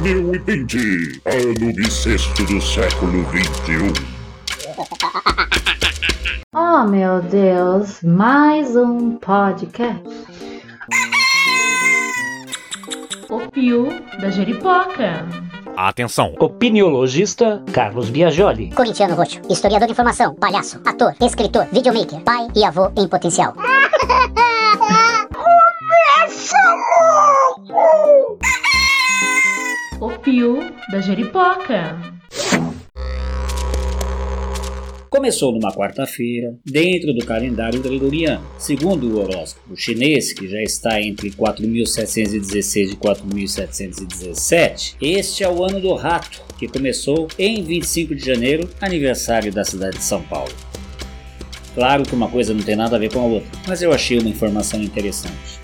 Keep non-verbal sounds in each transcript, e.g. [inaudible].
2020, ano bissexto do século 21. Oh meu Deus, mais um podcast. O Pio da Jeripoca. Atenção! Opiniologista Carlos Biagioli. Corintiano Roxo, historiador de informação, palhaço, ator, escritor, videomaker, pai e avô em potencial. [laughs] O Pio da Jeripoca. Começou numa quarta-feira, dentro do calendário gregoriano. Segundo o horóscopo chinês, que já está entre 4.716 e 4.717, este é o ano do rato, que começou em 25 de janeiro, aniversário da cidade de São Paulo. Claro que uma coisa não tem nada a ver com a outra, mas eu achei uma informação interessante.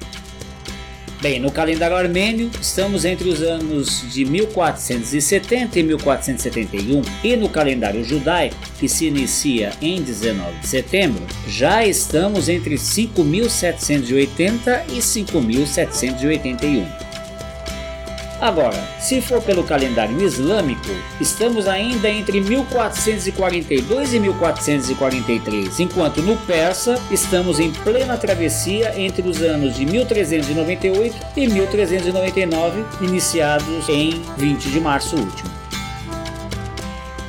Bem, no calendário armênio, estamos entre os anos de 1470 e 1471, e no calendário judaico, que se inicia em 19 de setembro, já estamos entre 5780 e 5781. Agora, se for pelo calendário islâmico, estamos ainda entre 1442 e 1443, enquanto no persa estamos em plena travessia entre os anos de 1398 e 1399, iniciados em 20 de março último.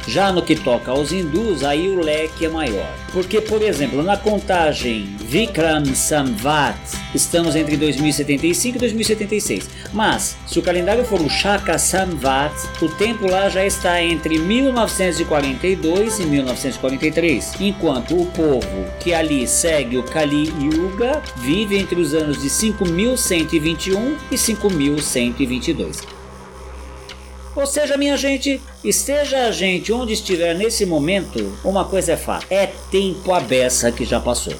Já no que toca aos hindus, aí o leque é maior. Porque, por exemplo, na contagem Vikram Samvat, estamos entre 2075 e 2076. Mas, se o calendário for o Shaka Samvat, o tempo lá já está entre 1942 e 1943. Enquanto o povo que ali segue o Kali Yuga vive entre os anos de 5121 e 5122. Ou seja, minha gente, esteja a gente onde estiver nesse momento, uma coisa é fato: é tempo a beça que já passou.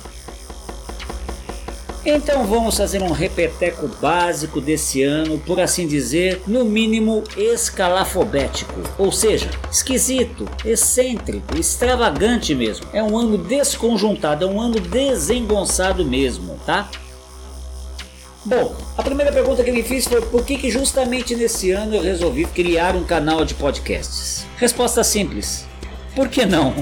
Então vamos fazer um repeteco básico desse ano, por assim dizer, no mínimo escalafobético, ou seja, esquisito, excêntrico, extravagante mesmo. É um ano desconjuntado, é um ano desengonçado mesmo, tá? Bom, a primeira pergunta que me fiz foi por que, que justamente nesse ano eu resolvi criar um canal de podcasts? Resposta simples: por que não?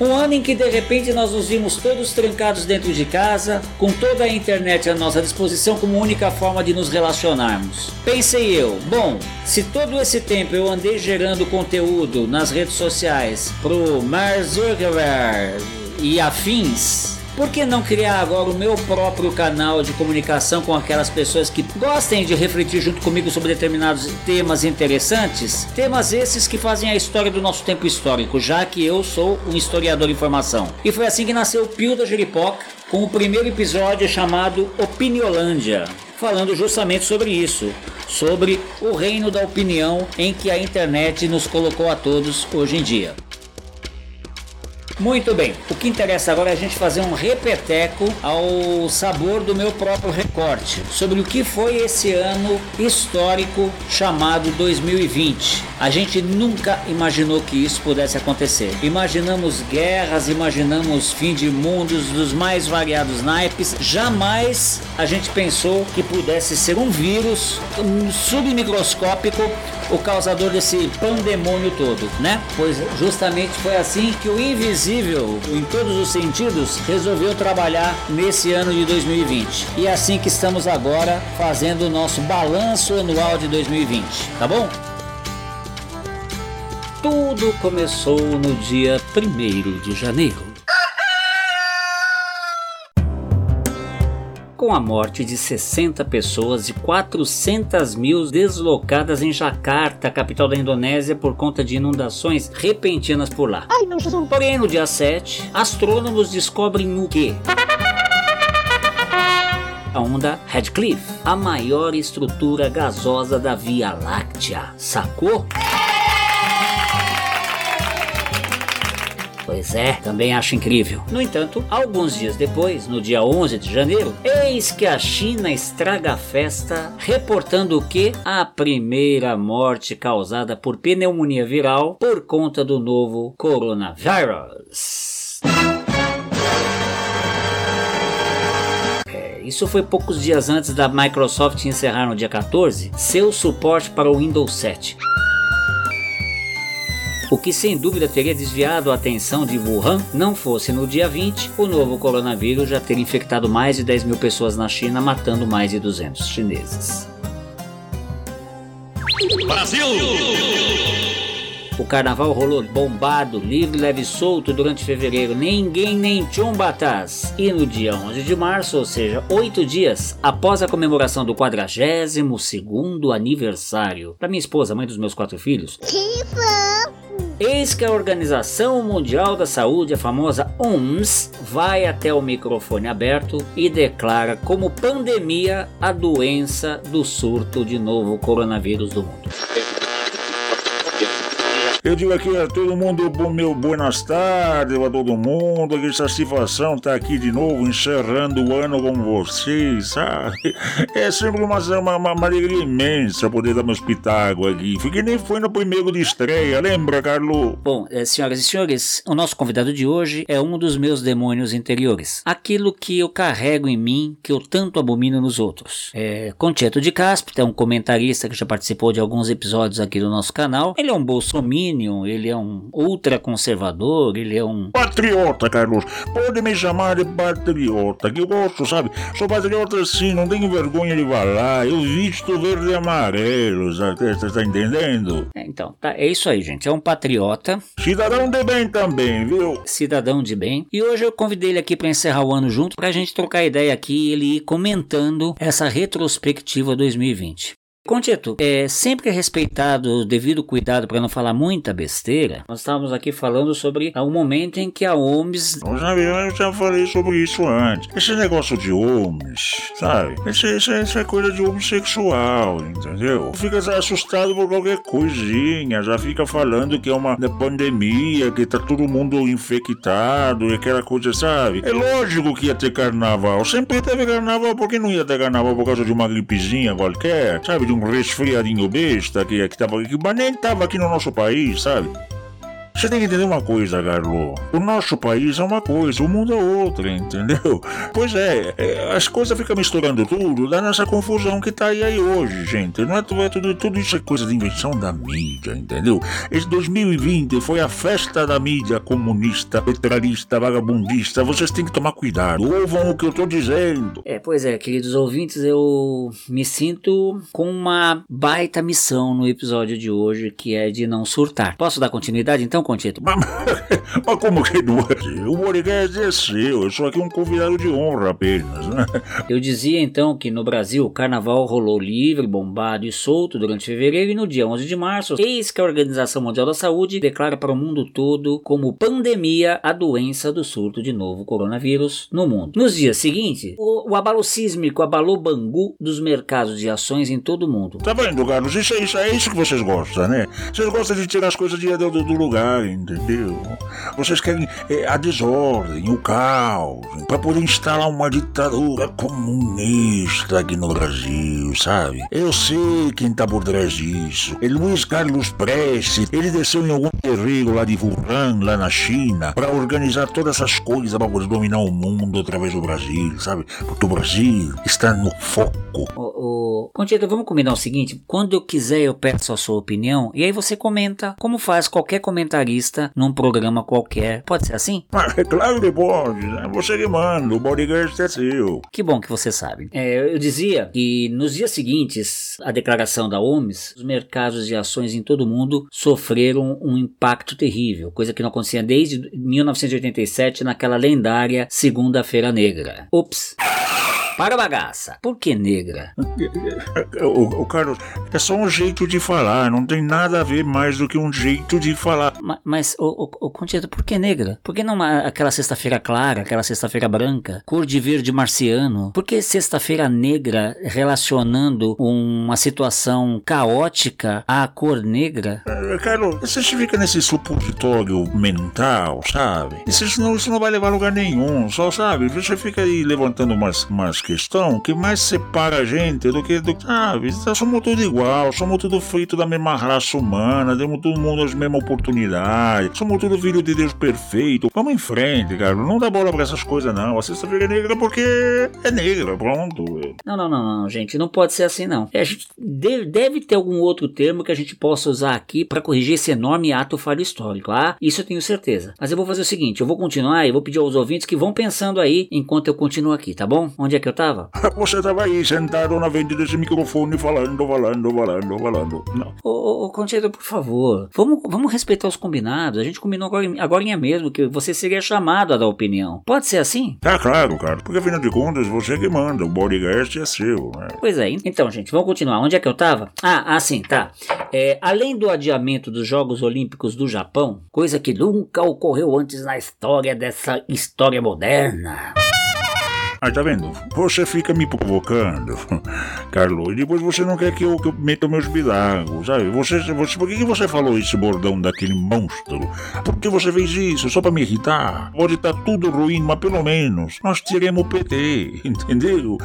Um ano em que de repente nós nos vimos todos trancados dentro de casa, com toda a internet à nossa disposição como única forma de nos relacionarmos. Pensei eu, bom, se todo esse tempo eu andei gerando conteúdo nas redes sociais pro Mark Zuckerberg e afins, por que não criar agora o meu próprio canal de comunicação com aquelas pessoas que gostem de refletir junto comigo sobre determinados temas interessantes? Temas esses que fazem a história do nosso tempo histórico, já que eu sou um historiador de informação. E foi assim que nasceu o Pio da Jeripoca, com o primeiro episódio chamado Opiniolândia falando justamente sobre isso, sobre o reino da opinião em que a internet nos colocou a todos hoje em dia. Muito bem, o que interessa agora é a gente fazer um repeteco ao sabor do meu próprio recorte sobre o que foi esse ano histórico chamado 2020. A gente nunca imaginou que isso pudesse acontecer. Imaginamos guerras, imaginamos fim de mundos dos mais variados naipes. Jamais a gente pensou que pudesse ser um vírus um submicroscópico o causador desse pandemônio todo, né? Pois justamente foi assim que o invisível, em todos os sentidos, resolveu trabalhar nesse ano de 2020. E é assim que estamos agora fazendo o nosso balanço anual de 2020, tá bom? Tudo começou no dia 1 de janeiro. Com a morte de 60 pessoas e 400 mil deslocadas em Jakarta, capital da Indonésia, por conta de inundações repentinas por lá. Porém, no dia 7, astrônomos descobrem o que? A onda Radcliffe, a maior estrutura gasosa da Via Láctea. Sacou? Pois é, também acho incrível. No entanto, alguns dias depois, no dia 11 de janeiro, eis que a China estraga a festa, reportando que? A primeira morte causada por pneumonia viral por conta do novo coronavírus. É, Isso foi poucos dias antes da Microsoft encerrar no dia 14 seu suporte para o Windows 7 o que sem dúvida teria desviado a atenção de Wuhan, não fosse no dia 20 o novo coronavírus já ter infectado mais de 10 mil pessoas na China, matando mais de 200 chineses. Brasil! O carnaval rolou bombado, livre, leve e solto durante fevereiro, ninguém nem chumbatas. E no dia 11 de março, ou seja, oito dias após a comemoração do 42º aniversário da minha esposa, mãe dos meus quatro filhos, Eis que a Organização Mundial da Saúde, a famosa OMS, vai até o microfone aberto e declara como pandemia a doença do surto de novo coronavírus do mundo. Eu digo aqui a todo mundo, meu buenas tardes a todo mundo, que satisfação tá aqui de novo, encerrando o ano com vocês, sabe? É sempre uma, uma, uma alegria imensa poder dar meu espetáculo aqui. Fiquei nem foi no primeiro de estreia, lembra, Carlos? Bom, eh, senhoras e senhores, o nosso convidado de hoje é um dos meus demônios interiores. Aquilo que eu carrego em mim, que eu tanto abomino nos outros. É Concheto de Cáspita, é um comentarista que já participou de alguns episódios aqui do nosso canal. Ele é um bolsominion, ele é um ultraconservador, ele é um... Patriota, Carlos. Pode me chamar de patriota, que eu gosto, sabe? Sou patriota sim, não tenho vergonha de falar. Eu visto verde e amarelo? Você tá entendendo? É, então, tá, é isso aí, gente. É um patriota, Cidadão de bem também, viu? cidadão de bem. E hoje eu convidei ele aqui para encerrar o ano junto, pra gente trocar ideia aqui e ele ir comentando essa retrospectiva 2020. Concheto, é sempre respeitado o devido cuidado para não falar muita besteira. Nós estávamos aqui falando sobre o momento em que a OMS Eu já, eu já falei sobre isso antes. Esse negócio de homens, sabe? Isso, isso, isso é coisa de homossexual, entendeu? Fica assustado por qualquer coisinha, já fica falando que é uma pandemia, que tá todo mundo infectado e aquela coisa, sabe? É lógico que ia ter carnaval. Sempre teve carnaval, por que não ia ter carnaval por causa de uma gripezinha qualquer, sabe? De um resfriadinho besta que, que, tava, que mas nem tava aqui no nosso país, sabe? Você tem que entender uma coisa, Carlo. O nosso país é uma coisa, o mundo é outra, entendeu? Pois é, é, as coisas ficam misturando tudo, dá nessa confusão que tá aí, aí hoje, gente. Não é é tudo, tudo isso é coisa de invenção da mídia, entendeu? Esse 2020 foi a festa da mídia comunista, petralista, vagabundista. Vocês têm que tomar cuidado. Ouvam o que eu tô dizendo. É, pois é, queridos ouvintes, eu me sinto com uma baita missão no episódio de hoje, que é de não surtar. Posso dar continuidade então, Conchito? [laughs] Mas, mas como que não é? O podcast é seu, eu sou aqui um convidado de honra apenas, né? Eu dizia então que no Brasil o carnaval rolou livre, bombado e solto durante fevereiro e no dia 11 de março, eis que a Organização Mundial da Saúde declara para o mundo todo como pandemia a doença do surto de novo coronavírus no mundo. Nos dias seguintes, o, o abalo sísmico abalou Bangu dos mercados de ações em todo o mundo. Tá vendo, Carlos? Isso é isso, é isso que vocês gostam, né? Vocês gostam de tirar as coisas de, do, do lugar, entendeu? Vocês querem é, a desordem, o caos, para poder instalar uma ditadura comunista aqui no Brasil, sabe? Eu sei quem tá por trás disso. É Luiz Carlos Prestes. Ele desceu em algum terreiro lá de Wuhan, lá na China, para organizar todas essas coisas para poder dominar o mundo através do Brasil, sabe? Porque o Brasil está no foco. Ô, vamos combinar o seguinte: quando eu quiser, eu peço a sua opinião e aí você comenta, como faz qualquer comentarista num programa qualquer. Pode ser assim? Mas [laughs] é claro que pode, né? Você que manda, o bodyguard é seu. Que bom que você sabe. É, eu dizia que nos dias seguintes à declaração da OMS, os mercados de ações em todo o mundo sofreram um impacto terrível, coisa que não acontecia desde 1987 naquela lendária Segunda-feira Negra. Ops! Para bagaça. Por que negra? O, o Carlos, é só um jeito de falar, não tem nada a ver mais do que um jeito de falar. Ma- Mas, ô, ô, ô Conchita, por que negra? Por que não aquela sexta-feira clara, aquela sexta-feira branca, cor de verde marciano? Por que sexta-feira negra relacionando uma situação caótica à cor negra? É, Carlos, você fica nesse supositório mental, sabe? Isso não, isso não vai levar a lugar nenhum, só sabe? Você fica aí levantando umas, umas questão que mais separa a gente do que. Do, sabe? Somos tudo igual, somos tudo feito da mesma raça humana, temos todo mundo as mesmas oportunidades, somos tudo filho de Deus perfeito. Vamos em frente, cara. Não dá bola pra essas coisas, não. A sexta-feira é negra porque é negra, pronto. Não, não, não, não, gente. Não pode ser assim, não. É, a gente deve, deve ter algum outro termo que a gente possa usar aqui para corrigir esse enorme ato falho histórico, ah? Isso eu tenho certeza. Mas eu vou fazer o seguinte: eu vou continuar e vou pedir aos ouvintes que vão pensando aí enquanto eu continuo aqui, tá bom? Onde é que eu [laughs] Você tava aí sentado na frente desse microfone falando, falando, falando, falando. Não. Ô, ô, ô por favor, vamos, vamos respeitar os combinados. A gente combinou agora, agora mesmo que você seria chamado a dar opinião. Pode ser assim? Tá claro, cara. Porque afinal de contas, você que manda. O bodyguard é seu, né? Pois é. Então, gente, vamos continuar. Onde é que eu tava? Ah, ah sim, tá. É, além do adiamento dos Jogos Olímpicos do Japão, coisa que nunca ocorreu antes na história dessa história moderna. Aí tá vendo? Você fica me provocando, [laughs] Carlos, e depois você não quer que eu, que eu meta meus bilagos, sabe? Você, você, por que, que você falou esse bordão daquele monstro? Por que você fez isso? Só pra me irritar? Pode estar tá tudo ruim, mas pelo menos nós tiremos o PT, [laughs] entendeu?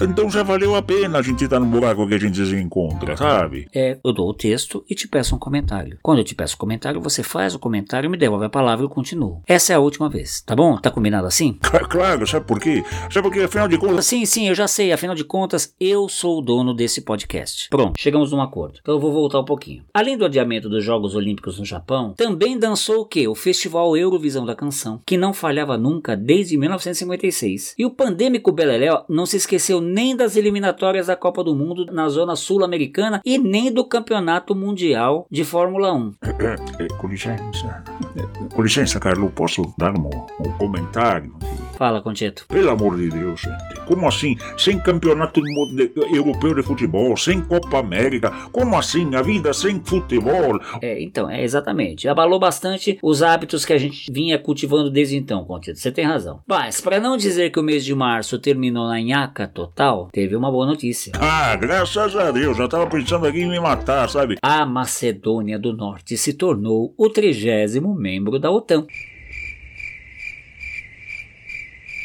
Então já valeu a pena a gente estar tá no buraco que a gente se encontra, sabe? É, eu dou o texto e te peço um comentário. Quando eu te peço um comentário, você faz o comentário, me devolve a palavra e eu continuo. Essa é a última vez, tá bom? Tá combinado assim? Claro, sabe por quê? Sabe porque, afinal de contas. Sim, sim, eu já sei. Afinal de contas, eu sou o dono desse podcast. Pronto, chegamos num acordo. Então eu vou voltar um pouquinho. Além do adiamento dos Jogos Olímpicos no Japão, também dançou o quê? O Festival Eurovisão da Canção, que não falhava nunca desde 1956. E o pandêmico Beleléu não se esqueceu nem das eliminatórias da Copa do Mundo na zona sul-americana e nem do Campeonato Mundial de Fórmula 1. É, é, com licença. Com licença, Carlos, posso dar um, um comentário? Fala, Concheto. Pelo amor de Deus, gente. Como assim? Sem campeonato europeu de futebol, sem Copa América, como assim? A vida sem futebol? É, então, é exatamente. Abalou bastante os hábitos que a gente vinha cultivando desde então, Concheto. Você tem razão. Mas, para não dizer que o mês de março terminou na nhaca total, teve uma boa notícia. Ah, graças a Deus. Já tava pensando aqui em me matar, sabe? A Macedônia do Norte se tornou o trigésimo membro da OTAN.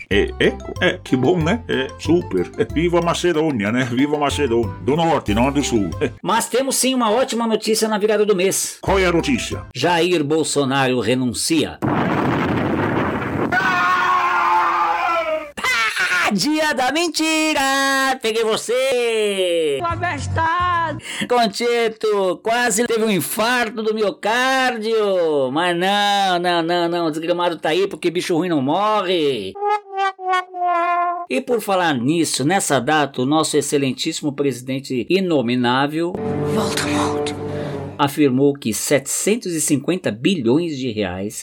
É, é, é, que bom, né? É, super. É, viva Macedônia, né? Viva Macedônia. Do norte, não do sul. É. Mas temos sim uma ótima notícia na virada do mês. Qual é a notícia? Jair Bolsonaro renuncia. Dia da mentira! Peguei você! Abestado! Concheto, quase teve um infarto do miocárdio! Mas não, não, não, não, o desgramado tá aí porque bicho ruim não morre! E por falar nisso, nessa data, o nosso excelentíssimo presidente inominável Voldemort afirmou que 750 bilhões de reais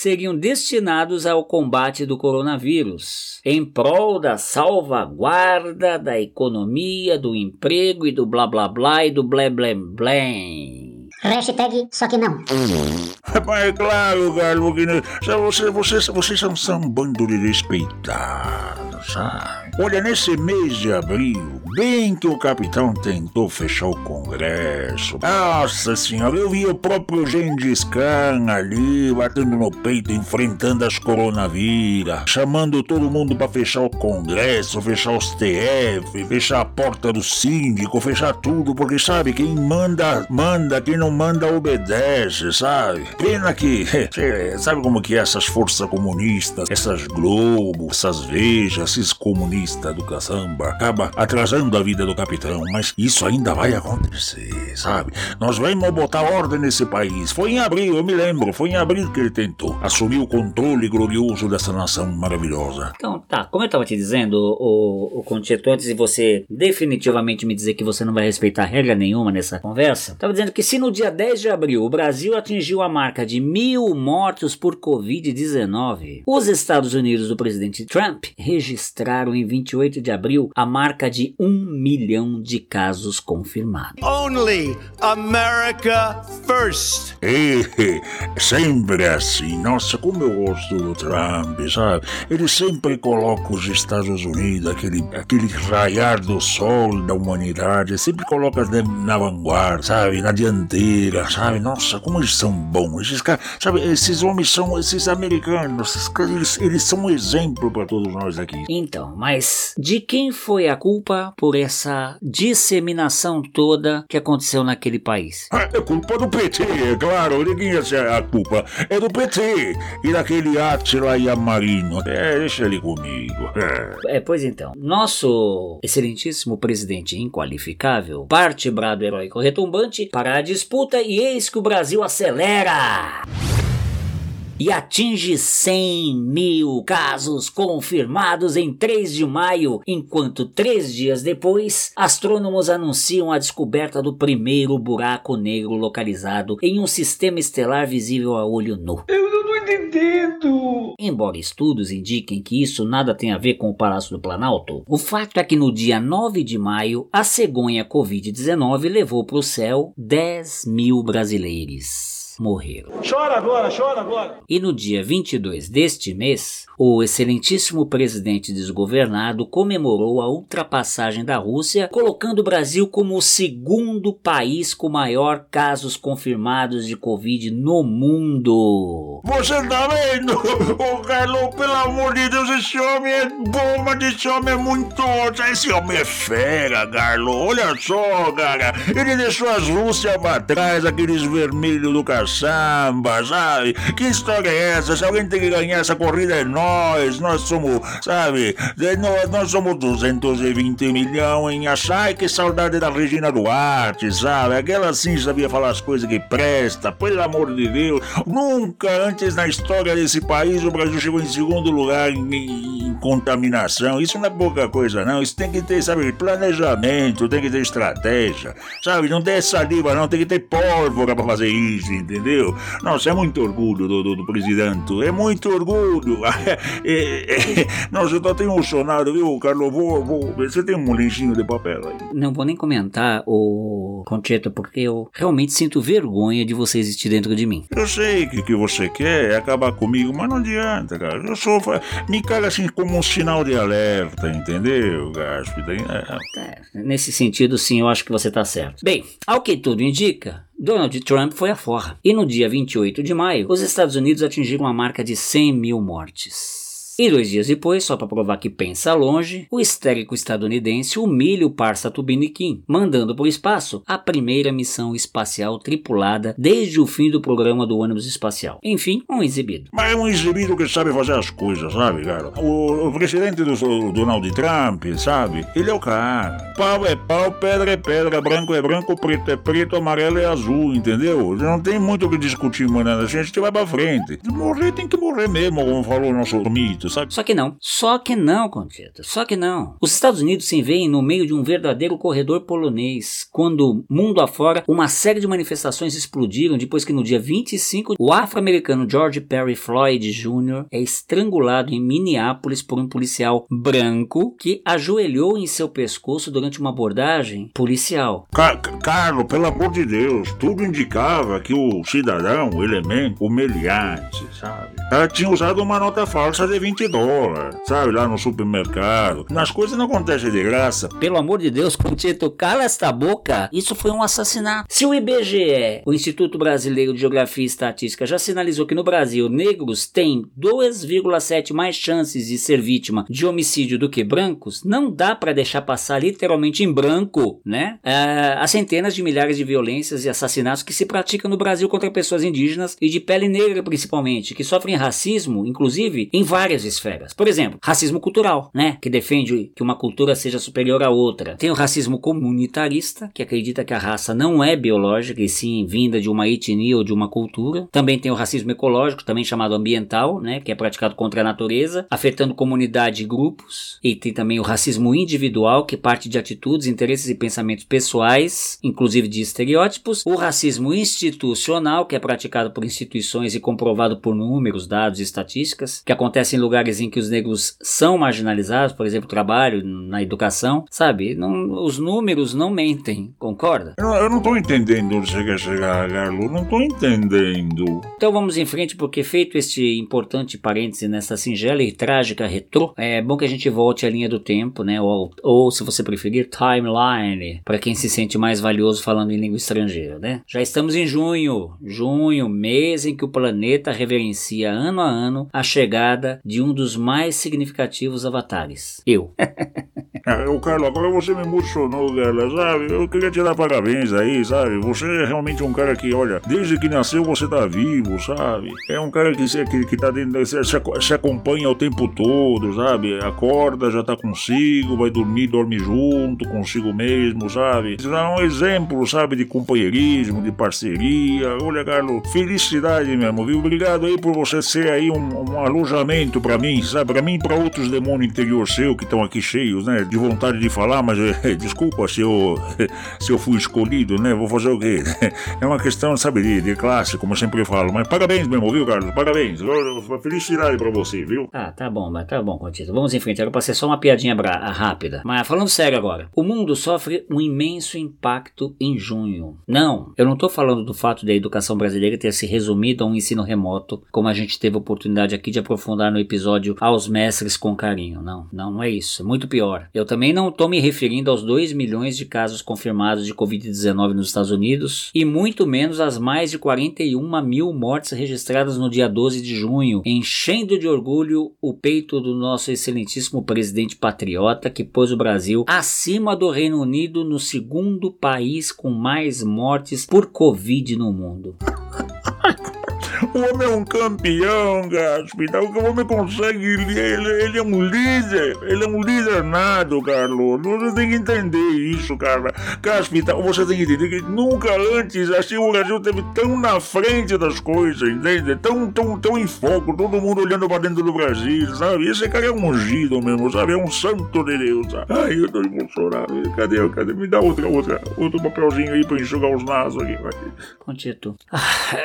seriam destinados ao combate do coronavírus, em prol da salvaguarda da economia, do emprego e do blá blá blá e do blé blé blé. Hashtag só que não. [laughs] Mas é claro, Galo, que você, vocês, vocês são, são um bando de Olha, nesse mês de abril, bem que o capitão tentou fechar o Congresso. Nossa senhora, eu vi o próprio Gengis Khan ali, batendo no peito, enfrentando as coronavírus, chamando todo mundo para fechar o Congresso, fechar os TF, fechar a porta do síndico, fechar tudo, porque sabe, quem manda, manda, quem não manda, obedece, sabe? Pena que, [laughs] sabe como que é essas forças comunistas, essas Globo, essas Vejas, esses comunistas, do caçamba acaba atrasando a vida do capitão, mas isso ainda vai acontecer, sabe? Nós vamos botar ordem nesse país. Foi em abril, eu me lembro, foi em abril que ele tentou assumir o controle glorioso dessa nação maravilhosa. Então, tá, como eu tava te dizendo, o, o antes de você definitivamente me dizer que você não vai respeitar regra nenhuma nessa conversa, tava dizendo que se no dia 10 de abril o Brasil atingiu a marca de mil mortos por Covid-19, os Estados Unidos do presidente Trump registraram em 28 de abril a marca de um milhão de casos confirmados. Only America first. É, sempre assim. Nossa, como eu gosto do Trump, sabe? Ele sempre coloca os Estados Unidos, aquele, aquele raiar do sol da humanidade, sempre coloca na vanguarda, sabe? Na dianteira, sabe? Nossa, como eles são bons. Esses caras, sabe? Esses homens são, esses americanos, esses, eles, eles são um exemplo para todos nós aqui. Então, mas de quem foi a culpa por essa disseminação toda que aconteceu naquele país? Ah, É culpa do PT, é claro. Ninguém ser a culpa. É do PT e daquele Átila Yamarino. É, deixa ele comigo. É. É, pois então, nosso excelentíssimo presidente inqualificável parte brado heróico retumbante para a disputa e eis que o Brasil acelera! E atinge 100 mil casos confirmados em 3 de maio, enquanto três dias depois, astrônomos anunciam a descoberta do primeiro buraco negro localizado em um sistema estelar visível a olho nu. Embora estudos indiquem que isso nada tem a ver com o Palácio do Planalto, o fato é que no dia 9 de maio, a cegonha Covid-19 levou para o céu 10 mil brasileiros. Morreram. Chora agora, chora agora. E no dia 22 deste mês, o excelentíssimo presidente desgovernado comemorou a ultrapassagem da Rússia, colocando o Brasil como o segundo país com maior casos confirmados de Covid no mundo. Você tá vendo? Ô, Carlos, pelo amor de Deus, esse homem é bom, mas esse homem é muito ótimo. Esse homem é fera, Carlos. Olha só, cara. Ele deixou as Rússia pra trás, aqueles vermelhos do caçamba, sabe? Que história é essa? Se alguém tem que ganhar essa corrida é nós. Nós somos, sabe? Nós, nós somos 220 milhões em achar. Ai, que saudade da Regina Duarte, sabe? Aquela sim sabia falar as coisas que presta. Pelo amor de Deus. Nunca antes na história desse país o Brasil chegou em segundo lugar em, em- contaminação. Isso não é pouca coisa, não. Isso tem que ter, sabe, planejamento, tem que ter estratégia. Sabe, não tem saliva, não. Tem que ter pólvora pra fazer isso, entendeu? Nossa, é muito orgulho do, do, do presidente. É muito orgulho. [laughs] É, é, nossa, eu tô até emocionado, viu, Carlos? Vou, vou. Você tem um lencinho de papel aí? Não vou nem comentar o Concheto, porque eu realmente sinto vergonha de você existir dentro de mim. Eu sei que o que você quer é acabar comigo, mas não adianta, cara. Eu sou. Me caga assim como um sinal de alerta, entendeu, Gaspi? É. É, nesse sentido, sim, eu acho que você tá certo. Bem, ao que tudo indica, Donald Trump foi a forra. E no dia 28 de maio, os Estados Unidos atingiram a marca de 100 mil mortes. E dois dias depois, só para provar que pensa longe, o histérico estadunidense humilha o parça Tubiniquim, mandando para o espaço a primeira missão espacial tripulada desde o fim do programa do ônibus espacial. Enfim, um exibido. Mas é um exibido que sabe fazer as coisas, sabe, cara? O, o presidente do o Donald Trump, sabe? Ele é o cara. Pau é pau, pedra é pedra, branco é branco, preto é preto, amarelo é azul, entendeu? Não tem muito o que discutir, mano. A gente vai pra frente. Morrer tem que morrer mesmo, como falou o nosso mito, sabe? Só que não. Só que não, Conchita. Só que não. Os Estados Unidos se veem no meio de um verdadeiro corredor polonês, quando, mundo afora, uma série de manifestações explodiram depois que no dia 25, o afro-americano George Perry Floyd Jr. é estrangulado em Minneapolis por um policial branco que ajoelhou em seu pescoço durante uma abordagem policial. Ca- Ca- Carlos, pelo amor de Deus, tudo indicava que o cidadão, o elemento, o meliante, sabe? Ela tinha usado uma nota falsa de 20 dólares, sabe? Lá no supermercado. As coisas não acontecem de graça. Pelo amor de Deus, [laughs] Conchito, cala esta boca. Isso foi um assassinato. Se o IBGE, o Instituto Brasileiro de Geografia e Estatística, já sinalizou que no Brasil negros têm 2,7 mais chances de ser vítima de homicídio do que brancos, não dá para deixar passar literalmente em branco, né? As centenas de milhares de violências e assassinatos que se praticam no Brasil contra pessoas indígenas e de pele negra principalmente, que sofrem racismo, inclusive, em várias esferas. Por exemplo, racismo cultural, né? Que defende que uma cultura seja superior à outra. Tem o racismo comunitarista, que acredita que a raça não é biológica e sim vinda de uma etnia ou de uma cultura. Também tem o racismo ecológico, também chamado ambiental, né? Que é praticado contra a natureza, afetando comunidade e grupos. E tem também o racismo individual, que parte de atitudes, interesses e pensamentos pessoais, inclusive de estereótipos. O racismo institucional, que é praticado por instituições e comprovado por números, dados e estatísticas, que acontece em lugares em que os negros são marginalizados, por exemplo, trabalho, na educação, sabe? Não, os números não mentem, concorda? Eu, eu não tô entendendo onde você quer chegar, Carlos. Não tô entendendo. Então vamos em frente, porque feito este importante parêntese nessa singela e trágica retrô, é bom que a gente volte à linha do tempo, né? Ou, ou se você preferir, timeline, para quem se sente mais valioso falando em língua estrangeira, né? Já estamos em junho, junho, mês em que o planeta reverencia ano a ano a chegada de um dos mais significativos avatares. Eu. [laughs] Ah, ô Carlos, agora você me emocionou, cara, sabe? Eu queria te dar parabéns aí, sabe? Você é realmente um cara que, olha, desde que nasceu você tá vivo, sabe? É um cara que, que, que tá dentro, se, se acompanha o tempo todo, sabe? Acorda, já tá consigo, vai dormir, dorme junto, consigo mesmo, sabe? Isso é um exemplo, sabe, de companheirismo, de parceria. Olha, Carlos, felicidade mesmo, viu? Obrigado aí por você ser aí um, um alojamento pra mim, sabe? Pra mim e pra outros demônios interior seu que estão aqui cheios, né? De vontade de falar, mas eh, desculpa se eu, [laughs] se eu fui escolhido, né? Vou fazer o quê? [laughs] É uma questão, sabe, de, de classe, como eu sempre falo. Mas parabéns mesmo, viu, Carlos? Parabéns. Felicidade pra você, viu? Ah, tá bom, mas tá bom, Contito. Vamos em frente. Era pra ser só uma piadinha bra- rápida. Mas falando sério agora. O mundo sofre um imenso impacto em junho. Não, eu não tô falando do fato da educação brasileira ter se resumido a um ensino remoto, como a gente teve a oportunidade aqui de aprofundar no episódio Aos Mestres com Carinho. Não, não, não é isso. É muito pior. Eu também não tô me referindo aos 2 milhões de casos confirmados de Covid-19 nos Estados Unidos e muito menos às mais de 41 mil mortes registradas no dia 12 de junho, enchendo de orgulho o peito do nosso excelentíssimo presidente patriota que pôs o Brasil acima do Reino Unido no segundo país com mais mortes por Covid no mundo. O homem é um campeão, Gaspita. O homem consegue. Ele, ele, é um líder. Ele é um líder Carlos. Você tem que entender isso, cara. Gaspita, você tem que entender que nunca antes assim o Brasil esteve tão na frente das coisas, entende? Tão, tão, tão em foco, todo mundo olhando pra dentro do Brasil, sabe? Esse cara é um ungido mesmo, sabe? É um santo de Deus, sabe? Ai, eu tô emocionado. Cadê? Cadê? Me dá outra, outra, outro papelzinho aí pra enxugar os nasos aqui, vai. Contito. Ah,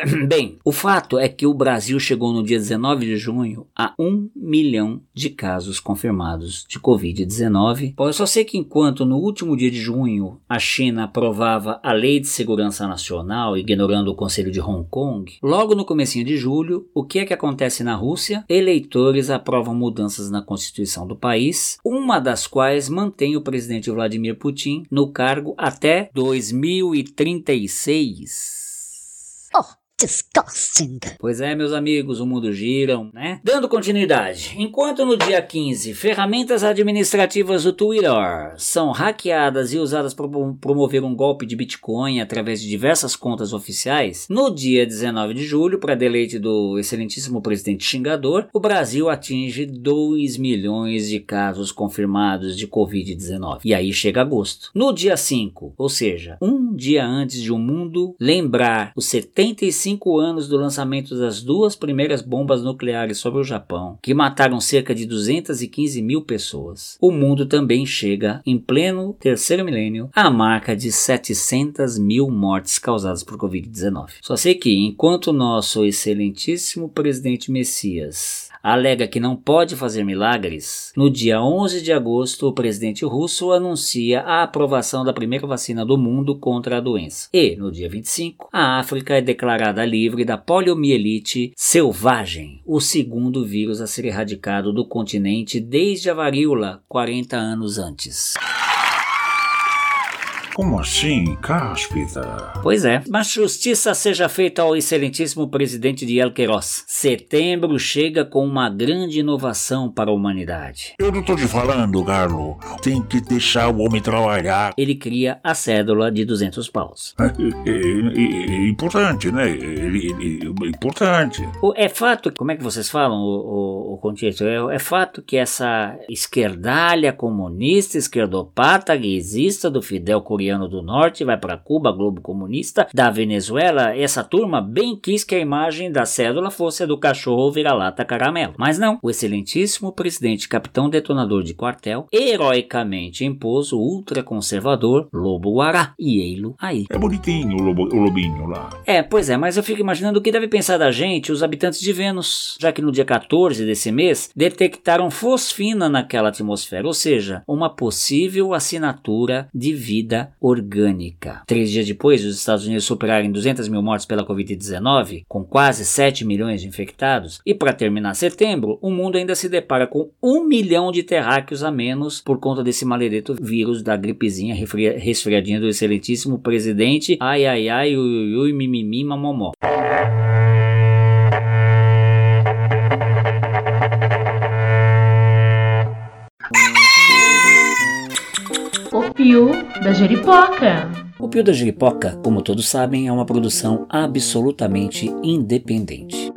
[clears throat] bem, o fato é que o Brasil chegou no dia 19 de junho a 1 milhão de casos confirmados de Covid-19. Bom, eu só sei que enquanto no último dia de junho a China aprovava a Lei de Segurança Nacional, ignorando o Conselho de Hong Kong, logo no comecinho de julho, o que é que acontece na Rússia? Eleitores aprovam mudanças na Constituição do país, uma das quais mantém o presidente Vladimir Putin no cargo até 2036. Disgusting. Pois é, meus amigos, o mundo gira, né? Dando continuidade, enquanto no dia 15 ferramentas administrativas do Twitter são hackeadas e usadas para promover um golpe de Bitcoin através de diversas contas oficiais, no dia 19 de julho, para deleite do excelentíssimo presidente xingador, o Brasil atinge 2 milhões de casos confirmados de Covid-19. E aí chega agosto. No dia 5, ou seja, um dia antes de o mundo lembrar os 75 anos do lançamento das duas primeiras bombas nucleares sobre o Japão, que mataram cerca de 215 mil pessoas. O mundo também chega, em pleno terceiro milênio, à marca de 700 mil mortes causadas por Covid-19. Só sei que, enquanto nosso excelentíssimo presidente Messias alega que não pode fazer milagres, no dia 11 de agosto o presidente russo anuncia a aprovação da primeira vacina do mundo contra a doença. E, no dia 25, a África é declarada livre da poliomielite selvagem, o segundo vírus a ser erradicado do continente desde a varíola 40 anos antes. Como assim, Cáspita? Pois é, mas justiça seja feita ao excelentíssimo presidente de El Queiroz. Setembro chega com uma grande inovação para a humanidade. Eu não tô te falando, Carlos. Tem que deixar o homem trabalhar. Ele cria a cédula de 200 paus. [laughs] É, é- é- importante, né? É importante. É fato, como é que vocês falam, o, o, o? É, é fato que essa esquerdalha comunista, esquerdopata, guizista do Fidel Coreano do Norte vai para Cuba, Globo Comunista, da Venezuela, essa turma bem quis que a imagem da cédula fosse a do cachorro vira-lata caramelo. Mas não, o excelentíssimo presidente capitão detonador de quartel heroicamente impôs o ultraconservador Lobo Guará. E ei-lo aí. É bonitinho o, lobo- o lobinho lá. É, pois é, mas eu fico imaginando o que deve pensar da gente os habitantes de Vênus, já que no dia 14 desse mês detectaram fosfina naquela atmosfera, ou seja, uma possível assinatura de vida orgânica. Três dias depois, os Estados Unidos superarem 200 mil mortes pela Covid-19, com quase 7 milhões de infectados, e para terminar setembro, o mundo ainda se depara com um milhão de terráqueos a menos por conta desse maledeto vírus da gripezinha resfriadinha do excelentíssimo presidente. Ai, ai, ai, ui, ui, ui, mimimi, mamomó. Pio da Jeripoca. O Pio da Jeripoca, como todos sabem, é uma produção absolutamente independente.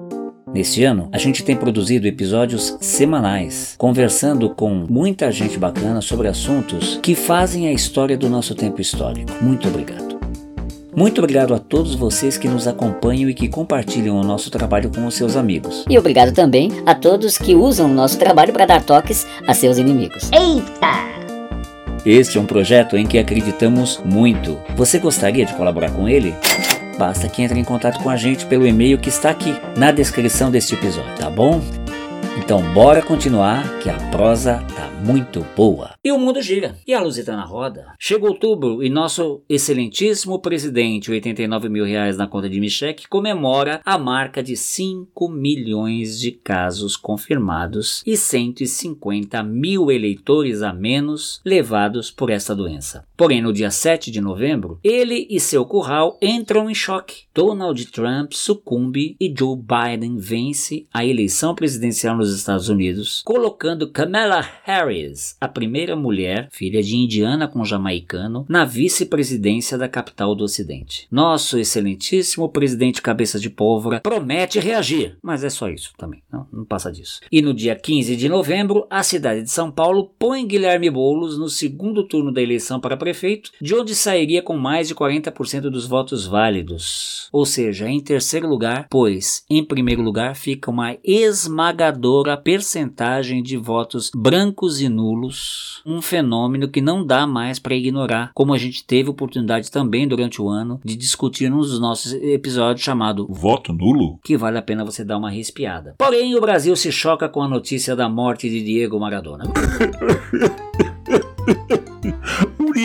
Neste ano, a gente tem produzido episódios semanais, conversando com muita gente bacana sobre assuntos que fazem a história do nosso tempo histórico. Muito obrigado. Muito obrigado a todos vocês que nos acompanham e que compartilham o nosso trabalho com os seus amigos. E obrigado também a todos que usam o nosso trabalho para dar toques a seus inimigos. Eita! Este é um projeto em que acreditamos muito. Você gostaria de colaborar com ele? Basta que entre em contato com a gente pelo e-mail que está aqui na descrição deste episódio, tá bom? Então bora continuar que a prosa tá muito boa. E o mundo gira, e a luzita na roda. Chega outubro e nosso excelentíssimo presidente, 89 mil reais na conta de Michek, comemora a marca de 5 milhões de casos confirmados e 150 mil eleitores a menos levados por essa doença. Porém, no dia 7 de novembro, ele e seu curral entram em choque. Donald Trump sucumbe e Joe Biden vence a eleição presidencial nos Estados Unidos, colocando Kamala Harris, a primeira mulher, filha de indiana com jamaicano, na vice-presidência da capital do Ocidente. Nosso excelentíssimo presidente cabeça de pólvora promete reagir, mas é só isso também, não, não passa disso. E no dia 15 de novembro, a cidade de São Paulo põe Guilherme Boulos no segundo turno da eleição para prefeito, de onde sairia com mais de 40% dos votos válidos. Ou seja, em terceiro lugar, pois em primeiro lugar fica uma esmagadora percentagem de votos brancos e nulos, um fenômeno que não dá mais para ignorar, como a gente teve oportunidade também durante o ano de discutir num dos nossos episódios chamado Voto nulo? que vale a pena você dar uma respiada. Porém, o Brasil se choca com a notícia da morte de Diego Maradona. [laughs]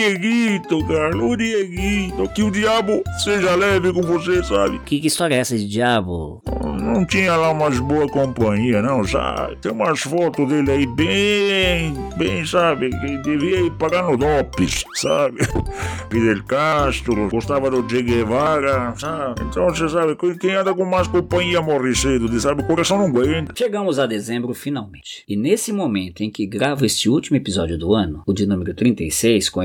Dieguito, Carlos, o Dieguito. Que o diabo seja leve com você, sabe? Que, que história é essa de diabo? Não tinha lá umas boas companhias, não, sabe? Tem umas fotos dele aí bem, bem, sabe? Que devia ir pagar no DOPS, sabe? [laughs] Fidel Castro, gostava do Che Guevara, sabe? Então você sabe, quem anda com mais companhia morre cedo, sabe? O coração não aguenta. Chegamos a dezembro finalmente. E nesse momento em que gravo este último episódio do ano, o de número 36, com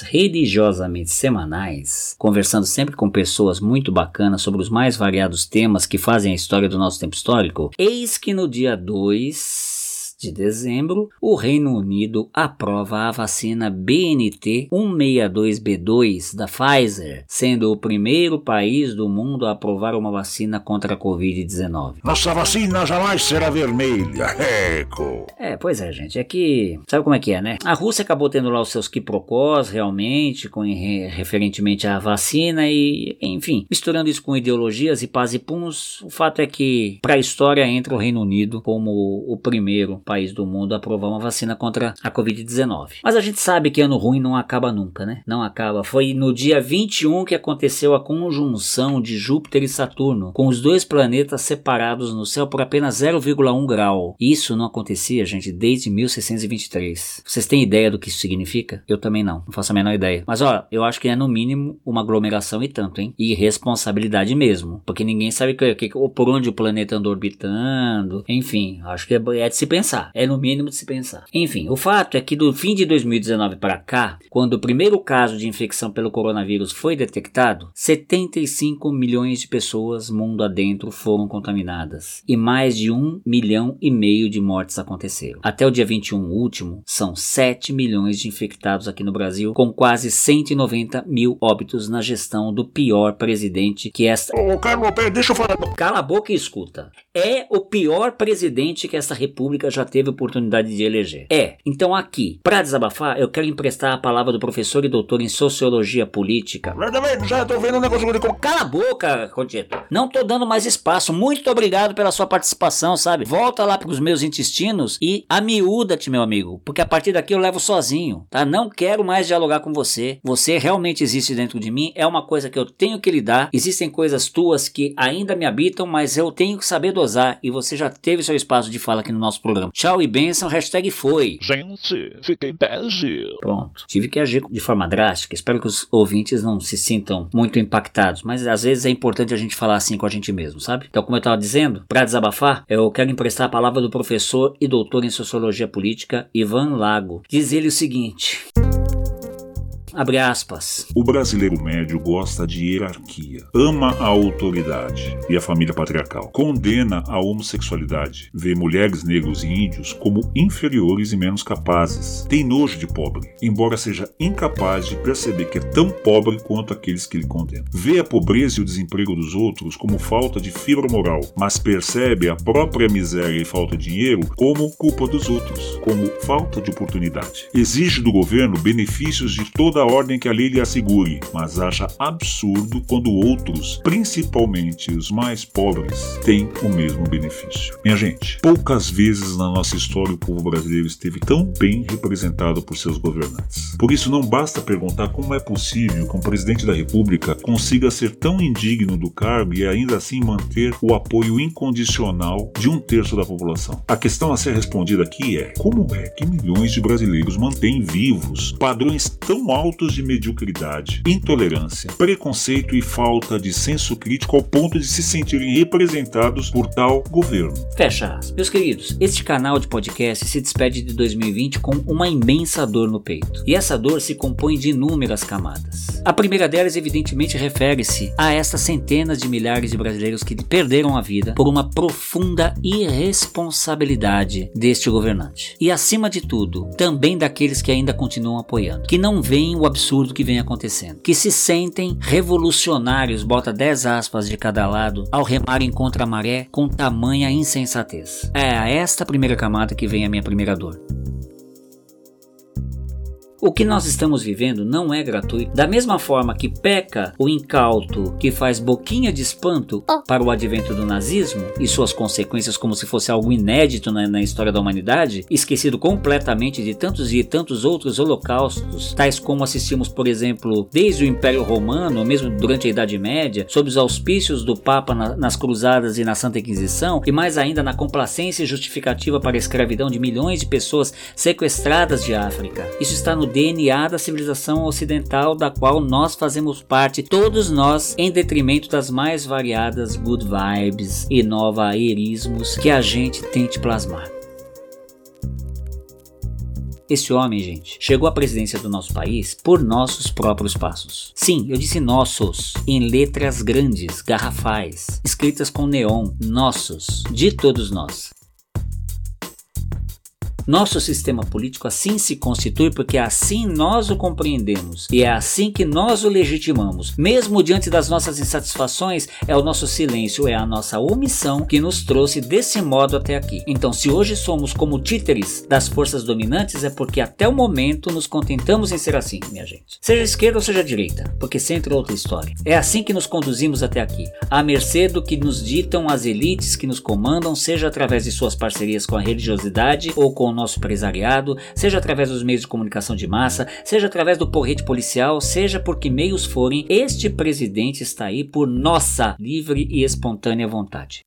religiosamente semanais, conversando sempre com pessoas muito bacanas sobre os mais variados temas que fazem a história do nosso tempo histórico, eis que no dia 2 de dezembro, o Reino Unido aprova a vacina BNT 162B2 da Pfizer, sendo o primeiro país do mundo a aprovar uma vacina contra a Covid-19. Nossa vacina jamais será vermelha. Eco. É, pois é, gente. É que. Sabe como é que é, né? A Rússia acabou tendo lá os seus quiprocós, realmente, com, re- referentemente à vacina e, enfim, misturando isso com ideologias e paz e puns, o fato é que, para a história, entra o Reino Unido como o primeiro país do mundo aprovar uma vacina contra a Covid-19. Mas a gente sabe que ano ruim não acaba nunca, né? Não acaba. Foi no dia 21 que aconteceu a conjunção de Júpiter e Saturno, com os dois planetas separados no céu por apenas 0,1 grau. Isso não acontecia, gente, desde 1623. Vocês têm ideia do que isso significa? Eu também não, não faço a menor ideia. Mas ó, eu acho que é no mínimo uma aglomeração e tanto, hein? E responsabilidade mesmo, porque ninguém sabe que, que, por onde o planeta anda orbitando. Enfim, acho que é, é de se pensar. É no mínimo de se pensar. Enfim, o fato é que do fim de 2019 para cá, quando o primeiro caso de infecção pelo coronavírus foi detectado, 75 milhões de pessoas mundo adentro foram contaminadas e mais de um milhão e meio de mortes aconteceram. Até o dia 21 último, são 7 milhões de infectados aqui no Brasil, com quase 190 mil óbitos na gestão do pior presidente que esta. Ô, Carlos, deixa eu falar. Cala a boca e escuta. É o pior presidente que essa república já teve oportunidade de eleger. É. Então aqui, para desabafar, eu quero emprestar a palavra do professor e doutor em sociologia política. Já tô vendo um negócio de Cala a boca, Codito. Não tô dando mais espaço. Muito obrigado pela sua participação, sabe? Volta lá pros meus intestinos e amiúda-te, meu amigo. Porque a partir daqui eu levo sozinho, tá? Não quero mais dialogar com você. Você realmente existe dentro de mim. É uma coisa que eu tenho que lidar. Existem coisas tuas que ainda me habitam, mas eu tenho que saber dosar. E você já teve seu espaço de fala aqui no nosso programa. Tchau e benção. Hashtag foi. Gente, fiquei bege. Pronto. Tive que agir de forma drástica. Espero que os ouvintes não se sintam muito impactados. Mas às vezes é importante a gente falar assim com a gente mesmo, sabe? Então, como eu estava dizendo, para desabafar, eu quero emprestar a palavra do professor e doutor em sociologia política, Ivan Lago. Diz ele o seguinte. Abre aspas. O brasileiro médio gosta de hierarquia, ama a autoridade e a família patriarcal, condena a homossexualidade, vê mulheres, negros e índios como inferiores e menos capazes, tem nojo de pobre, embora seja incapaz de perceber que é tão pobre quanto aqueles que lhe condenam. Vê a pobreza e o desemprego dos outros como falta de fibra moral, mas percebe a própria miséria e falta de dinheiro como culpa dos outros, como falta de oportunidade. Exige do governo benefícios de toda a ordem que a lei lhe assegure, mas acha absurdo quando outros, principalmente os mais pobres, têm o mesmo benefício. Minha gente, poucas vezes na nossa história o povo brasileiro esteve tão bem representado por seus governantes. Por isso, não basta perguntar como é possível que um presidente da República consiga ser tão indigno do cargo e ainda assim manter o apoio incondicional de um terço da população. A questão a ser respondida aqui é: como é que milhões de brasileiros mantêm vivos padrões tão altos de mediocridade, intolerância, preconceito e falta de senso crítico ao ponto de se sentirem representados por tal governo? Fecha. Meus queridos, este canal de podcast se despede de 2020 com uma imensa dor no peito. E essa dor se compõe de inúmeras camadas. A primeira delas, evidentemente, refere-se a essas centenas de milhares de brasileiros que perderam a vida por uma profunda irresponsabilidade deste governante. E acima de tudo, também daqueles que ainda continuam apoiando, que não veem o absurdo que vem acontecendo, que se sentem revolucionários, bota 10 aspas de cada lado, ao remarem contra a maré com tamanha insensatez. É a esta primeira camada que vem a minha primeira dor. O que nós estamos vivendo não é gratuito. Da mesma forma que peca o incauto que faz boquinha de espanto para o advento do nazismo e suas consequências como se fosse algo inédito na, na história da humanidade, esquecido completamente de tantos e tantos outros holocaustos, tais como assistimos, por exemplo, desde o Império Romano, mesmo durante a Idade Média, sob os auspícios do Papa na, nas Cruzadas e na Santa Inquisição, e mais ainda na complacência justificativa para a escravidão de milhões de pessoas sequestradas de África. Isso está no DNA da civilização ocidental da qual nós fazemos parte, todos nós, em detrimento das mais variadas good vibes e nova-erismos que a gente tente plasmar. Esse homem, gente, chegou à presidência do nosso país por nossos próprios passos. Sim, eu disse nossos, em letras grandes, garrafais, escritas com neon, nossos, de todos nós. Nosso sistema político assim se constitui porque assim nós o compreendemos e é assim que nós o legitimamos. Mesmo diante das nossas insatisfações, é o nosso silêncio, é a nossa omissão que nos trouxe desse modo até aqui. Então, se hoje somos como títeres das forças dominantes, é porque até o momento nos contentamos em ser assim, minha gente. Seja esquerda ou seja direita, porque sempre é outra história. É assim que nos conduzimos até aqui, à mercê do que nos ditam as elites que nos comandam, seja através de suas parcerias com a religiosidade ou com o nosso empresariado, seja através dos meios de comunicação de massa, seja através do porrete policial, seja por que meios forem, este presidente está aí por nossa livre e espontânea vontade.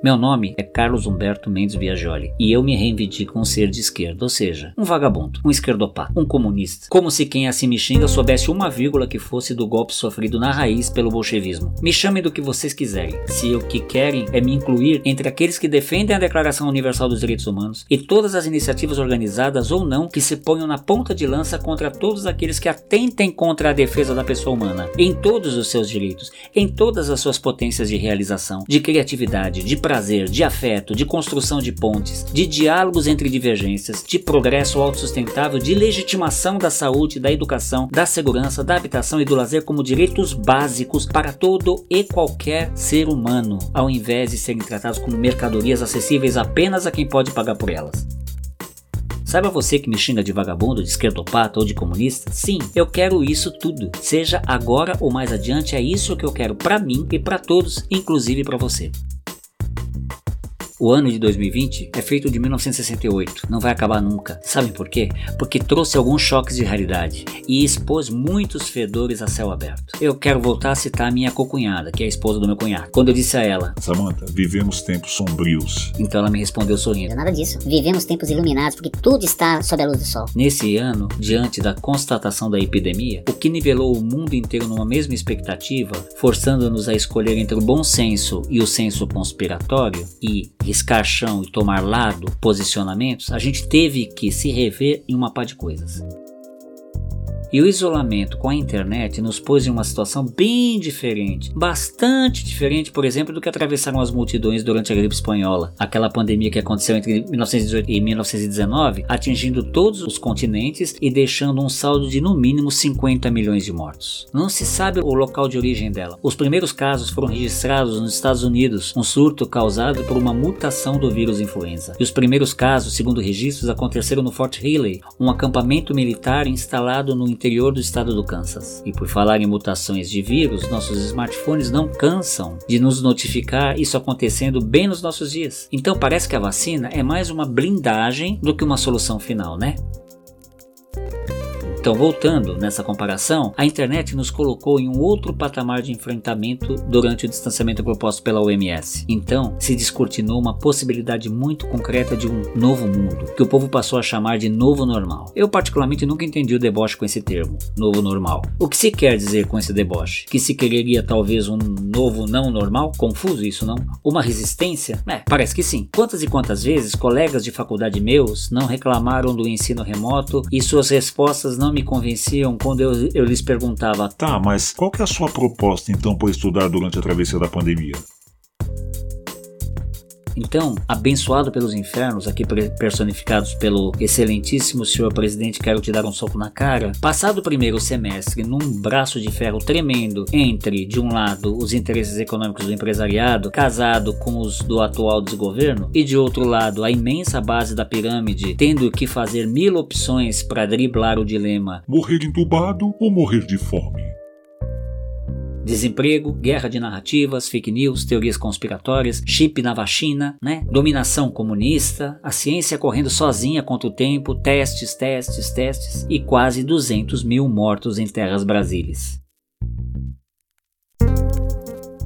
Meu nome é Carlos Humberto Mendes Biagioli e eu me reivindico um ser de esquerda, ou seja, um vagabundo, um esquerdopá, um comunista. Como se quem assim me xinga soubesse uma vírgula que fosse do golpe sofrido na raiz pelo bolchevismo. Me chamem do que vocês quiserem, se o que querem é me incluir entre aqueles que defendem a Declaração Universal dos Direitos Humanos e todas as iniciativas organizadas ou não que se ponham na ponta de lança contra todos aqueles que atentem contra a defesa da pessoa humana, em todos os seus direitos, em todas as suas potências de realização, de criatividade, de prazer, de afeto, de construção de pontes, de diálogos entre divergências, de progresso autossustentável, de legitimação da saúde, da educação, da segurança, da habitação e do lazer como direitos básicos para todo e qualquer ser humano, ao invés de serem tratados como mercadorias acessíveis apenas a quem pode pagar por elas. Saiba você que me xinga de vagabundo, de esquerdopata ou de comunista? Sim, eu quero isso tudo. Seja agora ou mais adiante, é isso que eu quero para mim e para todos, inclusive para você. O ano de 2020 é feito de 1968, não vai acabar nunca. Sabem por quê? Porque trouxe alguns choques de realidade e expôs muitos fedores a céu aberto. Eu quero voltar a citar a minha cocunhada, que é a esposa do meu cunhado. Quando eu disse a ela, Samantha, vivemos tempos sombrios. então ela me respondeu sorrindo. Nada disso. Vivemos tempos iluminados porque tudo está sob a luz do sol. Nesse ano, diante da constatação da epidemia, o que nivelou o mundo inteiro numa mesma expectativa, forçando-nos a escolher entre o bom senso e o senso conspiratório, e riscar chão e tomar lado, posicionamentos, a gente teve que se rever em uma pá de coisas. E o isolamento com a internet nos pôs em uma situação bem diferente, bastante diferente, por exemplo, do que atravessaram as multidões durante a gripe espanhola, aquela pandemia que aconteceu entre 1918 e 1919, atingindo todos os continentes e deixando um saldo de no mínimo 50 milhões de mortos. Não se sabe o local de origem dela. Os primeiros casos foram registrados nos Estados Unidos, um surto causado por uma mutação do vírus influenza. E os primeiros casos, segundo registros, aconteceram no Fort Riley, um acampamento militar instalado no interior do estado do Kansas. E por falar em mutações de vírus, nossos smartphones não cansam de nos notificar isso acontecendo bem nos nossos dias. Então parece que a vacina é mais uma blindagem do que uma solução final, né? Então, voltando nessa comparação, a internet nos colocou em um outro patamar de enfrentamento durante o distanciamento proposto pela OMS. Então, se descortinou uma possibilidade muito concreta de um novo mundo, que o povo passou a chamar de novo normal. Eu, particularmente, nunca entendi o deboche com esse termo, novo normal. O que se quer dizer com esse deboche? Que se quereria talvez um novo não normal? Confuso isso, não? Uma resistência? É, parece que sim. Quantas e quantas vezes colegas de faculdade meus não reclamaram do ensino remoto e suas respostas não me me convenciam quando eu, eu lhes perguntava: Tá, mas qual que é a sua proposta então para estudar durante a travessia da pandemia? Então, abençoado pelos infernos, aqui personificados pelo excelentíssimo senhor presidente, quero te dar um soco na cara. Passado o primeiro semestre, num braço de ferro tremendo entre, de um lado, os interesses econômicos do empresariado, casado com os do atual desgoverno, e de outro lado, a imensa base da pirâmide, tendo que fazer mil opções para driblar o dilema: morrer entubado ou morrer de fome? Desemprego, guerra de narrativas, fake news, teorias conspiratórias, chip na vacina, né? Dominação comunista, a ciência correndo sozinha contra o tempo, testes, testes, testes e quase 200 mil mortos em terras brasílias.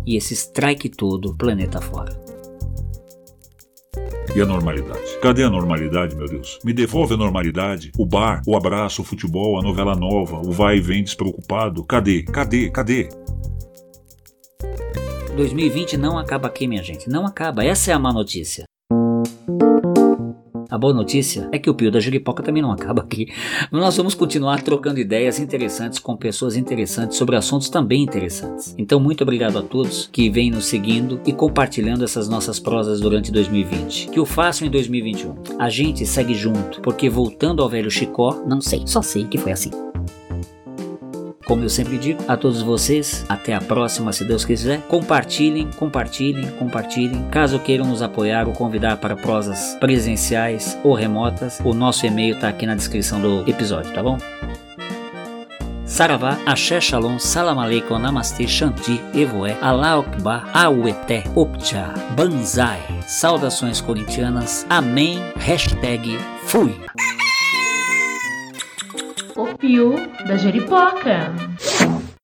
E esse strike todo, planeta fora. E a normalidade? Cadê a normalidade, meu Deus? Me devolve a normalidade. O bar, o abraço, o futebol, a novela nova, o vai e vem despreocupado. Cadê? Cadê? Cadê? 2020 não acaba aqui, minha gente. Não acaba. Essa é a má notícia. A boa notícia é que o Pio da Juripoca também não acaba aqui. Nós vamos continuar trocando ideias interessantes com pessoas interessantes sobre assuntos também interessantes. Então, muito obrigado a todos que vêm nos seguindo e compartilhando essas nossas prosas durante 2020. Que o façam em 2021. A gente segue junto, porque voltando ao velho Chicó, não sei, só sei que foi assim. Como eu sempre digo a todos vocês, até a próxima, se Deus quiser. Compartilhem, compartilhem, compartilhem. Caso queiram nos apoiar ou convidar para prosas presenciais ou remotas, o nosso e-mail está aqui na descrição do episódio, tá bom? Saravá, Axé Shalom, Salam Aleikum, Namastê, Shanti, Evoé, Allah Akbar, Aueté, Opcha, Banzai. Saudações corintianas, Amém, hashtag Fui. O Piu da Jeripoca.